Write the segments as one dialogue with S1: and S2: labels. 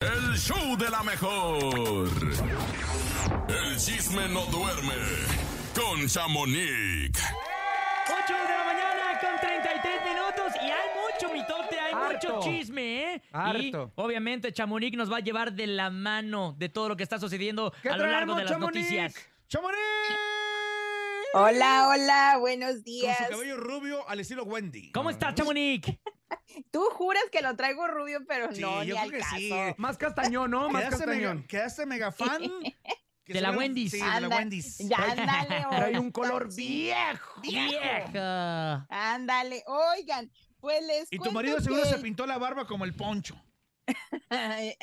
S1: El show de la mejor. El chisme no duerme con Chamonix.
S2: 8 de la mañana con 33 minutos y hay mucho mitote, hay
S3: Harto.
S2: mucho chisme, ¿eh?
S3: Harto.
S2: Y obviamente Chamonix nos va a llevar de la mano de todo lo que está sucediendo
S3: ¿Qué
S2: a lo largo
S3: traemos,
S2: de las
S3: Chamonix?
S2: noticias.
S3: ¡Chamonix!
S4: Hola, hola, buenos
S3: Con
S4: días.
S3: su cabello rubio al estilo Wendy.
S2: ¿Cómo estás, Chamonix?
S4: Tú juras que lo traigo rubio, pero
S3: Sí,
S4: no,
S3: yo
S4: ni al
S3: creo que
S4: caso.
S3: sí.
S5: Más castañón, ¿no? Más
S3: Quedaste mega,
S5: castañón.
S3: quedaste mega fan. que
S2: De la Wendy's.
S3: Sí, de la Wendy's.
S4: Ya, ándale.
S5: Trae un color viejo.
S2: Vieja.
S4: Ándale, oigan, pues les
S3: Y tu marido seguro
S4: que-
S3: se pintó la barba como el poncho.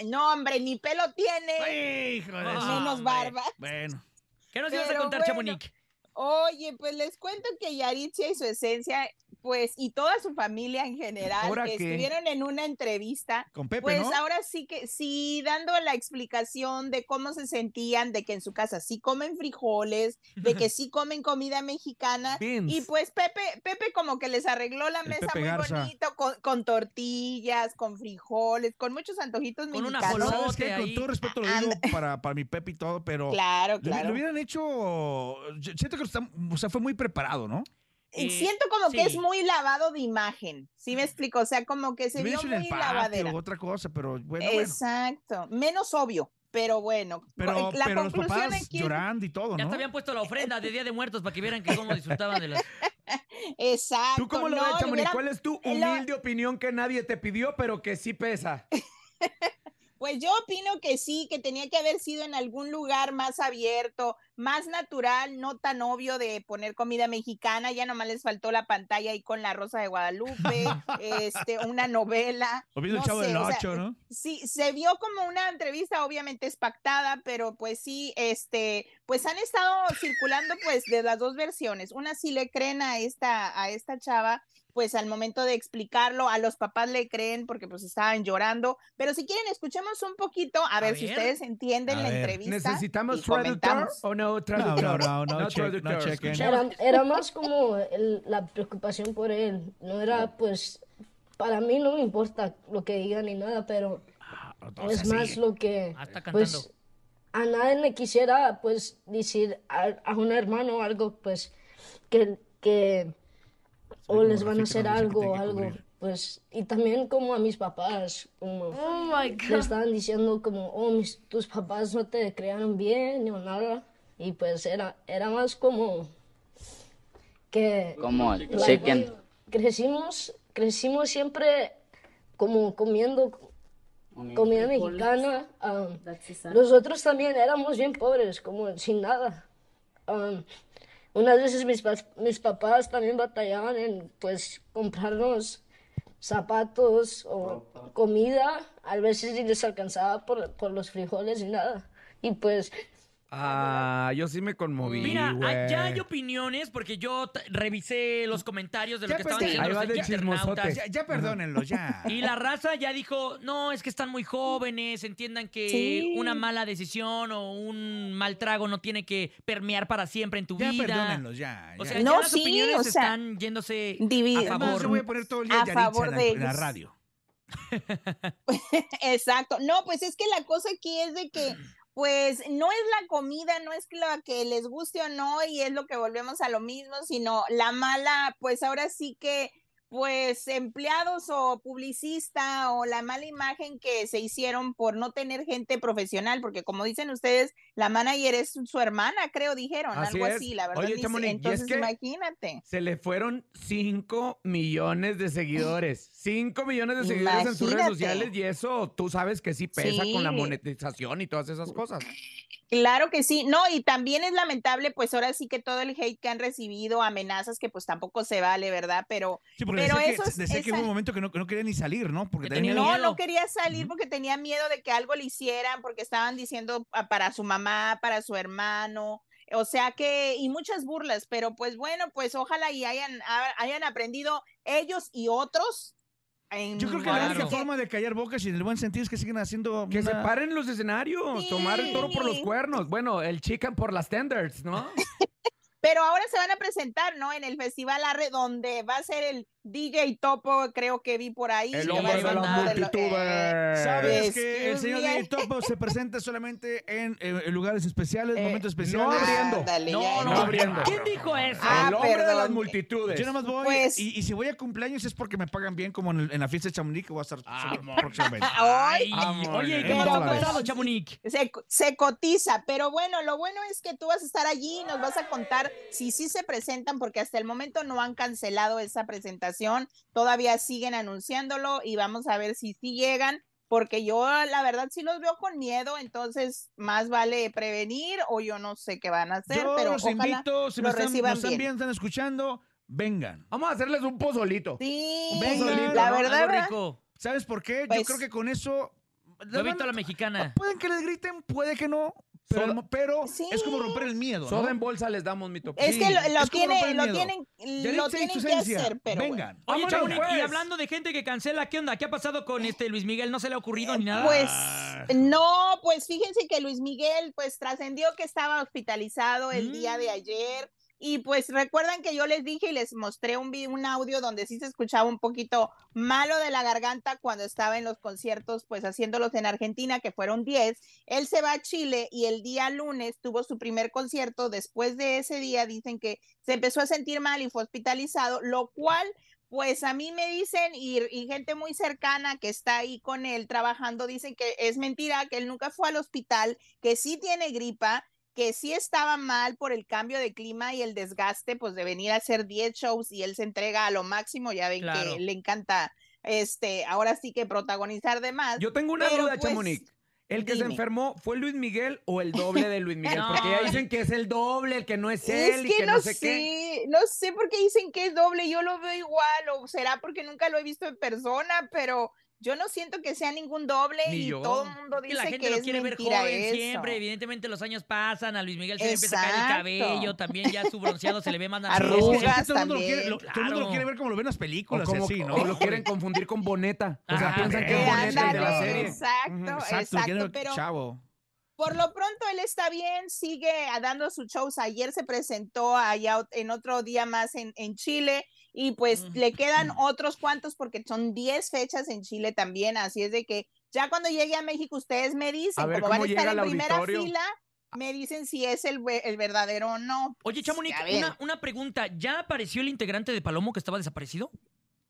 S4: no, hombre, ni pelo tiene.
S3: Hijo de su-
S4: menos
S2: hombre.
S4: barba.
S3: Bueno.
S2: ¿Qué nos ibas a contar,
S4: bueno.
S2: Chamonix?
S4: Oye, pues les cuento que Yaritzia y su esencia, pues, y toda su familia en general,
S5: ¿Ahora qué?
S4: estuvieron en una entrevista
S3: Con Pepe,
S4: Pues
S3: ¿no?
S4: ahora sí que sí, dando la explicación de cómo se sentían, de que en su casa sí comen frijoles, de que sí comen comida mexicana.
S5: Beans.
S4: Y pues Pepe, Pepe como que les arregló la
S3: El
S4: mesa
S3: Pepe
S4: muy
S3: Garza.
S4: bonito, con, con tortillas, con frijoles, con muchos antojitos
S2: Con una
S4: mexicanos.
S2: jolote.
S3: ¿Sabes qué? Con todo respeto lo digo para, para mi Pepe y todo, pero...
S4: Claro,
S3: Lo,
S4: claro.
S3: lo hubieran hecho... Siento que está, o sea, fue muy preparado, ¿no?
S4: Y
S2: Eh,
S4: Siento como que es muy lavado de imagen, ¿sí me explico? O sea, como que se vio muy lavadera.
S3: otra cosa, pero bueno, bueno.
S4: Exacto, menos obvio, pero bueno.
S3: Pero,
S4: la
S3: pero los
S4: conclusión
S3: papás
S4: aquí-
S3: llorando y todo,
S2: Ya
S3: ¿no?
S2: te habían puesto la ofrenda de Día de Muertos para que vieran que cómo disfrutaban de las...
S4: Exacto.
S5: ¿Tú cómo lo
S4: no,
S5: ves, Chamonix? ¿Cuál es tu
S4: lo-
S5: humilde opinión que nadie te pidió, pero que sí pesa?
S4: Pues yo opino que sí, que tenía que haber sido en algún lugar más abierto, más natural, no tan obvio de poner comida mexicana. Ya nomás les faltó la pantalla ahí con la Rosa de Guadalupe, este, una novela.
S3: O
S4: no
S3: el chavo
S4: sé,
S3: del
S4: o sea,
S3: 8, ¿no?
S4: Sí, se vio como una entrevista, obviamente es pactada, pero pues sí, este, pues han estado circulando pues de las dos versiones. Una sí le creen a esta, a esta chava, pues al momento de explicarlo, a los papás le creen porque pues estaban llorando. Pero si quieren, escuchemos un poquito, a, ver, si ustedes entienden
S3: A
S4: la
S3: ver.
S4: entrevista.
S5: ¿Necesitamos traductor o no traductor?
S3: no, no,
S5: No
S3: check- no chequen.
S6: Era, era más como el- la preocupación por él. No era, pues, para mí no me importa lo que digan ni nada, pero
S3: O
S6: es más
S3: sí.
S6: lo que,
S2: Ah, está cantando.
S6: A nadie le quisiera, pues, decir a, a un hermano algo, pues, que, que o les van a hacer algo, algo, pues, y también como a mis papás, como le estaban diciendo como, oh, mis, tus papás no te crearon bien o nada, y pues era, era más como que
S7: Como
S6: like, crecimos, crecimos siempre como comiendo comida mexicana. um, nosotros también éramos bien pobres, como sin nada. Um, unas veces mis, mis papás también batallaban en pues comprarnos zapatos o comida. A veces ni les alcanzaba por, por los frijoles y nada. Y pues
S5: Ah, yo sí me conmoví,
S2: Mira, ah, ya hay opiniones porque yo t- revisé los comentarios de lo
S3: Ya
S2: que estaban
S3: pensé.
S2: diciendo
S5: Ahí va
S2: los
S5: del chismosote.
S2: internautas.
S3: Ya, ya perdónenlo, ya.
S2: Y la raza ya dijo, no, es que están muy jóvenes, entiendan que
S4: Sí.
S2: una mala decisión o un mal trago no tiene que permear para siempre en tu
S3: Ya
S2: vida.
S3: perdónenlos, ya.
S2: O
S3: ya.
S2: sea,
S4: No,
S2: ya las
S4: sí,
S2: opiniones
S4: o sea,
S2: están yéndose
S4: divi-
S2: a
S3: Además,
S2: favor.
S3: yo voy a poner todo el día
S4: A
S3: Yaritza
S4: favor
S3: en la,
S4: de
S3: en la
S4: ellos.
S3: radio.
S4: Exacto. No, pues es que la cosa aquí es de que, pues, no es la comida, no es la que les guste o no, y es lo que volvemos a lo mismo, sino la mala, pues ahora sí que, pues, empleados o publicista o la mala imagen que se hicieron por no tener gente profesional, porque como dicen ustedes, la manager es su hermana, creo, dijeron,
S5: Así
S4: algo
S5: es.
S4: así, la verdad.
S5: Oye. Chamonix, es
S4: Entonces,
S5: que-
S4: imagínate.
S5: Se le fueron 5 millones de seguidores. 5 millones de seguidores en sus redes sociales y eso tú sabes que sí pesa con la monetización y todas esas cosas.
S4: Claro que sí, no, y también es lamentable, pues ahora sí que todo el hate que han recibido, amenazas que pues tampoco se vale, ¿verdad? Pero
S3: Sí, porque
S4: Pero
S3: decía,
S4: eso
S3: que, hubo un momento que no, que no quería ni salir, ¿no? Porque
S2: Que
S3: tenía
S4: no,
S2: miedo.
S4: no quería salir porque tenía miedo de que algo le hicieran, porque estaban diciendo ah, para su mamá, para su hermano, o sea que, y muchas burlas, pero pues bueno, pues ojalá y hayan, ha- hayan aprendido ellos y otros. En-
S3: Yo creo que la única forma de callar bocas y en el buen sentido es que siguen haciendo
S5: Que se paren los escenarios, tomar el toro por los cuernos. Bueno, el chicken por las standards, ¿no?
S4: Pero ahora se van a presentar, ¿no? En el Festival Arre, donde va a ser el DJ Topo, creo que vi por ahí.
S5: El hombre de las multitudes.
S3: ¿Sabes
S4: Excuse
S3: que el señor. DJ Topo se presenta solamente en, eh, en lugares especiales,
S4: Eh,
S3: momentos
S5: no
S3: especiales?
S5: abriendo.
S4: Ándale,
S5: No, no abriendo.
S2: ¿Quién dijo eso?
S4: Ah,
S5: el hombre de las multitudes.
S3: Yo nada más voy
S4: Pues-
S3: y, y si voy a cumpleaños es porque me pagan bien como en, el- en la fiesta de Chamonix que voy a estar próximamente.
S4: Ay,
S2: Ay, oye,
S3: en
S2: ¿qué ha pasado, Chamonix?
S4: se, se cotiza, pero bueno, lo bueno es que tú vas a estar allí y nos vas a contar si sí se presentan, porque hasta el momento no han cancelado esa presentación, todavía siguen anunciándolo y vamos a ver si sí llegan, porque yo la verdad sí los veo con miedo, entonces más vale prevenir o yo no sé qué van a hacer,
S3: Yo
S4: pero
S3: los
S4: ojalá
S3: invito, si
S4: lo
S3: me están,
S4: reciban
S3: nos están
S4: bien.
S3: están escuchando, vengan.
S5: Vamos a hacerles un pozolito.
S4: Sí, la
S2: ¿no?
S4: verdad,
S2: Algo
S4: ¿verdad?
S2: rico.
S3: ¿Sabes por qué? Yo
S4: Pues-
S3: creo que con eso...
S2: Huevito a la mexicana.
S3: Pueden que les griten, puede que no, pero,
S5: Soda-
S3: pero
S4: Sí.
S3: es como romper el miedo, ¿no?
S5: Soda en bolsa les damos mi topo.
S4: Es que lo, lo
S3: es
S4: tiene- lo tienen, lo tienen que
S3: esencia,
S4: hacer, pero bueno.
S3: vengan.
S2: Oye,
S5: Vámonos,
S2: Chamonix, y
S5: pues.
S2: hablando de gente que cancela, ¿qué onda? ¿Qué ha pasado con este Luis Miguel? ¿No se le ha ocurrido ni nada?
S4: Pues no, pues fíjense que Luis Miguel pues trascendió que estaba hospitalizado el día de
S2: Mm.
S4: ayer y pues recuerdan que yo les dije y les mostré un, vi- un audio donde sí se escuchaba un poquito malo de la garganta cuando estaba en los conciertos pues haciéndolos en Argentina que fueron 10. Él se va a Chile y el día lunes tuvo su primer concierto. Después de ese día dicen que se empezó a sentir mal y fue hospitalizado, lo cual pues a mí me dicen y, y gente muy cercana que está ahí con él trabajando, dicen que es mentira, que él nunca fue al hospital, que sí tiene gripa, que sí estaba mal por el cambio de clima y el desgaste, pues de venir a hacer 10 shows y él se entrega a lo máximo, ya ven
S2: Claro.
S4: que le encanta, este, ahora sí que protagonizar de más.
S5: Yo tengo una duda,
S4: pues,
S5: Chamonix. ¿El que se enfermó fue Luis Miguel o el doble de Luis Miguel? Porque ya dicen que es el doble, el que no es
S4: Es
S5: él y
S4: que,
S5: que
S4: no,
S5: no sé
S4: sé,
S5: qué.
S4: no sé por qué dicen que es doble, yo lo veo igual, o será porque nunca lo he visto en persona, pero yo no siento que sea ningún doble
S5: Ni
S4: y
S5: yo.
S4: todo el mundo
S2: Y
S4: dice
S2: la gente
S4: que
S2: lo
S4: es
S2: quiere ver joven
S4: eso.
S2: siempre. Evidentemente los años pasan, a Luis Miguel se le empieza a caer el cabello, también ya su bronceado se le ve más
S3: que
S2: natural.
S4: Arrugas.
S3: todo el mundo lo quiere,
S4: también,
S3: lo- todo el mundo lo
S2: claro.
S3: quiere ver como lo ven en las
S5: O
S3: películas,
S5: como
S3: así, ¿no?
S5: o lo quieren confundir con Boneta. O sea,
S2: Ah,
S5: piensan que es Boneta de la serie.
S4: Exacto,
S3: Exacto,
S4: exacto, pero
S3: chavo.
S4: Por lo pronto él está bien, sigue dando sus shows. Ayer se presentó allá en otro día más en, en Chile y pues le quedan otros cuantos porque son 10 fechas en Chile también, así es de que ya cuando llegue a México ustedes me dicen,
S5: ver
S4: como van a estar en primera
S5: auditorio.
S4: fila, me dicen si es el, el verdadero o no.
S2: Oye, Chamonix,
S4: ven.
S2: una, una pregunta. ¿Ya apareció el integrante de Palomo que estaba desaparecido?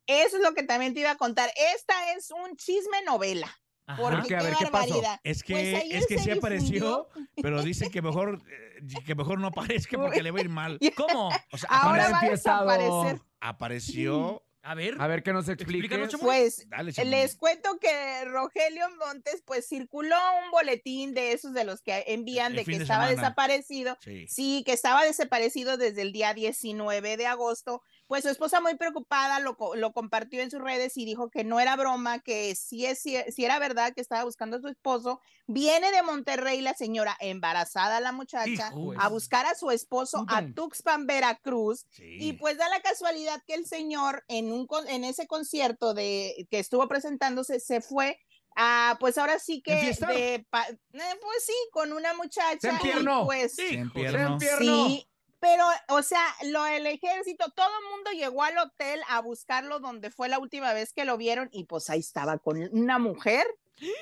S4: Eso es lo que también te iba a contar. Esta es un chisme novela.
S2: Ajá.
S4: Porque
S5: que, a
S4: qué
S5: ver, ¿qué pasó?
S4: barbaridad.
S3: Es que,
S4: Pues
S3: es que
S4: se
S3: sí apareció, pero dicen que mejor, eh, que mejor no aparezca porque le va a ir mal.
S2: ¿Cómo?
S3: O sea,
S4: Ahora va a desaparecer.
S3: apareció.
S2: A ver.
S5: A ver, que nos explique.
S4: Pues
S3: Dale, Chamonix.
S4: Les cuento que Rogelio Montes, pues circuló un boletín de esos de los que envían
S3: El
S4: de que
S3: de
S4: estaba
S3: semana.
S4: desaparecido.
S3: Sí.
S4: Sí, que estaba desaparecido desde el día 19 de agosto. Pues su esposa muy preocupada lo, lo compartió en sus redes y dijo que no era broma, que sí, es, sí, sí era verdad que estaba buscando a su esposo. Viene de Monterrey la señora embarazada, la muchacha,
S2: Hijo,
S4: a buscar a su esposo a. Tuxpan, Veracruz.
S3: Sí.
S4: Y pues da la casualidad que el señor en, un, con- en ese concierto de, que estuvo presentándose se fue a, pues ahora sí que, de, pa- eh, pues sí, con una muchacha.
S5: Se
S4: y pues,
S3: se
S5: empierno.
S4: sí, pero, o sea, lo el ejército, todo el mundo llegó al hotel a buscarlo donde fue la última vez que lo vieron y pues ahí estaba con una mujer.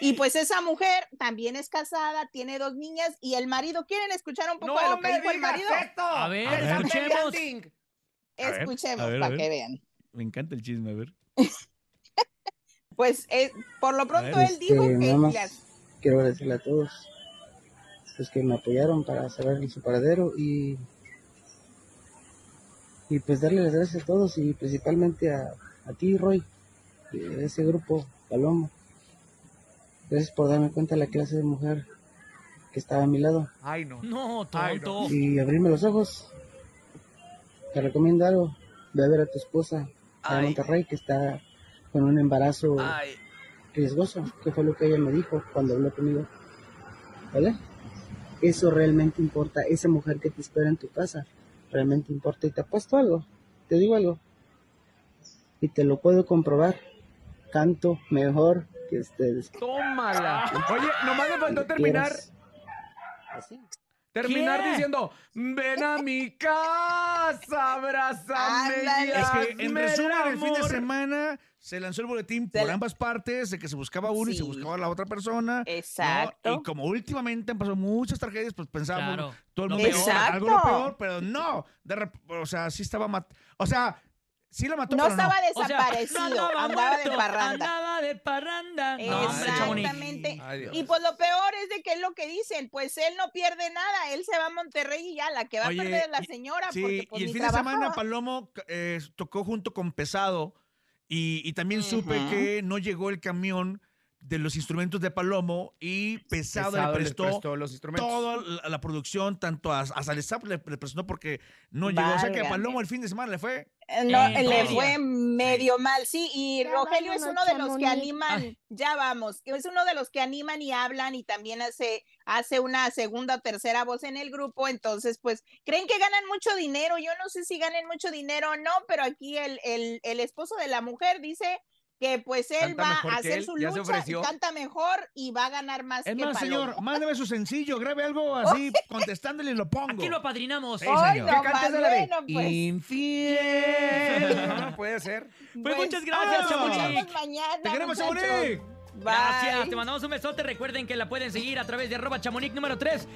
S4: Y pues esa mujer también es casada, tiene dos niñas y el marido, ¿quieren escuchar un poco de lo que dijo el marido?
S5: esto!
S2: A ver,
S3: A ver.
S2: escuchemos.
S3: A ver,
S4: Escuchemos
S3: a ver, a
S4: para que vean.
S3: Me encanta el chisme, a ver.
S4: Pues eh, por lo pronto
S3: ver.
S4: él dijo
S7: Este,
S4: que
S7: nada más
S4: las-
S7: quiero agradecerle a todos los que me apoyaron para saber su paradero y y pues darle las gracias a todos y principalmente a, a ti Roy de ese grupo Palomo gracias por darme cuenta de la clase de mujer que estaba a mi lado
S5: Ay, no.
S2: No, tonto.
S7: y abrirme los ojos te recomiendo algo ve a ver a tu esposa a
S5: Ay.
S7: Monterrey que está con un embarazo
S5: Ay.
S7: riesgoso, que fue lo que ella me dijo cuando habló conmigo. ¿Vale? Eso realmente importa, esa mujer que te espera en tu casa, realmente importa. Y te apuesto algo, te digo algo, y te lo puedo comprobar. Canto mejor que ustedes.
S5: Tómala. Oye, nomás le faltó terminar.
S7: quieras. Así.
S5: Terminar
S2: ¿Qué?
S5: diciendo, ven a mi casa, abrázame.
S3: Es que, en resumen, el fin de
S5: amor".
S3: semana se lanzó el boletín por
S4: la-
S3: ambas partes, de que se buscaba uno y se buscaba la otra persona. ¿no?
S4: Exacto.
S3: Y como últimamente han pasado muchas tragedias, pues pensábamos
S2: Claro,
S3: todo el mundo algo peor, pero no. De rep- o sea, sí estaba mat O sea, sí la mató,
S4: No
S3: pero
S4: estaba
S2: O sea,
S4: desaparecido,
S2: no
S4: andaba de
S2: muerto,
S4: parranda.
S2: Andaba de parranda. No, hombre, Chamonix.
S4: Exactamente.
S5: Ay, Dios.
S4: Y pues lo peor es de que es lo que dicen, pues él no pierde nada, él se va a Monterrey y ya, la que va
S3: Oye,
S4: a perder es la
S3: y-
S4: señora,
S3: Sí,
S4: porque pues
S3: y el
S4: ni
S3: fin de semana
S4: trabajaba.
S3: Palomo eh, tocó junto con Pesado y, y también supe
S4: Ujú.
S3: que no llegó el camión de los instrumentos de Palomo y Pesado,
S5: Pesado
S3: le
S5: les
S3: prestó,
S5: prestó los instrumentos.
S3: toda la, la producción, tanto a, a Salesap le, le prestó porque no llegó. O sea que a
S4: Válgame.
S3: Palomo el fin de semana le fue.
S4: Eh, No,
S2: En
S4: le fue medio mal, sí, y
S6: Ya
S4: Rogelio es uno de los que animan,
S2: Ay.
S4: ya vamos, es uno de los que animan y hablan y también hace, hace una segunda o tercera voz en el grupo, entonces pues creen que ganan mucho dinero, yo no sé si ganen mucho dinero o no, pero aquí el, el, el esposo de la mujer dice que pues él
S5: Canta
S4: va a hacer
S5: él,
S4: su lucha,
S5: ofreció.
S4: canta mejor y va a ganar más
S3: Es
S4: que
S3: más,
S4: Palomo.
S3: señor, mándeme su sencillo, grabe algo así, contestándole y lo pongo.
S2: Aquí lo apadrinamos.
S3: Sí,
S4: Ay,
S3: señor.
S4: no más,
S5: la de
S4: bueno, pues.
S5: Infiel. No, puede ser.
S2: Pues muchas gracias,
S3: vámonos.
S2: Chamonix.
S4: Nos vemos mañana,
S3: ¡Te queremos,
S4: muchachos.
S3: Chamonix!
S4: Bye.
S2: Gracias, te mandamos un besote. Recuerden que la pueden seguir a través de arroba chamonix número 3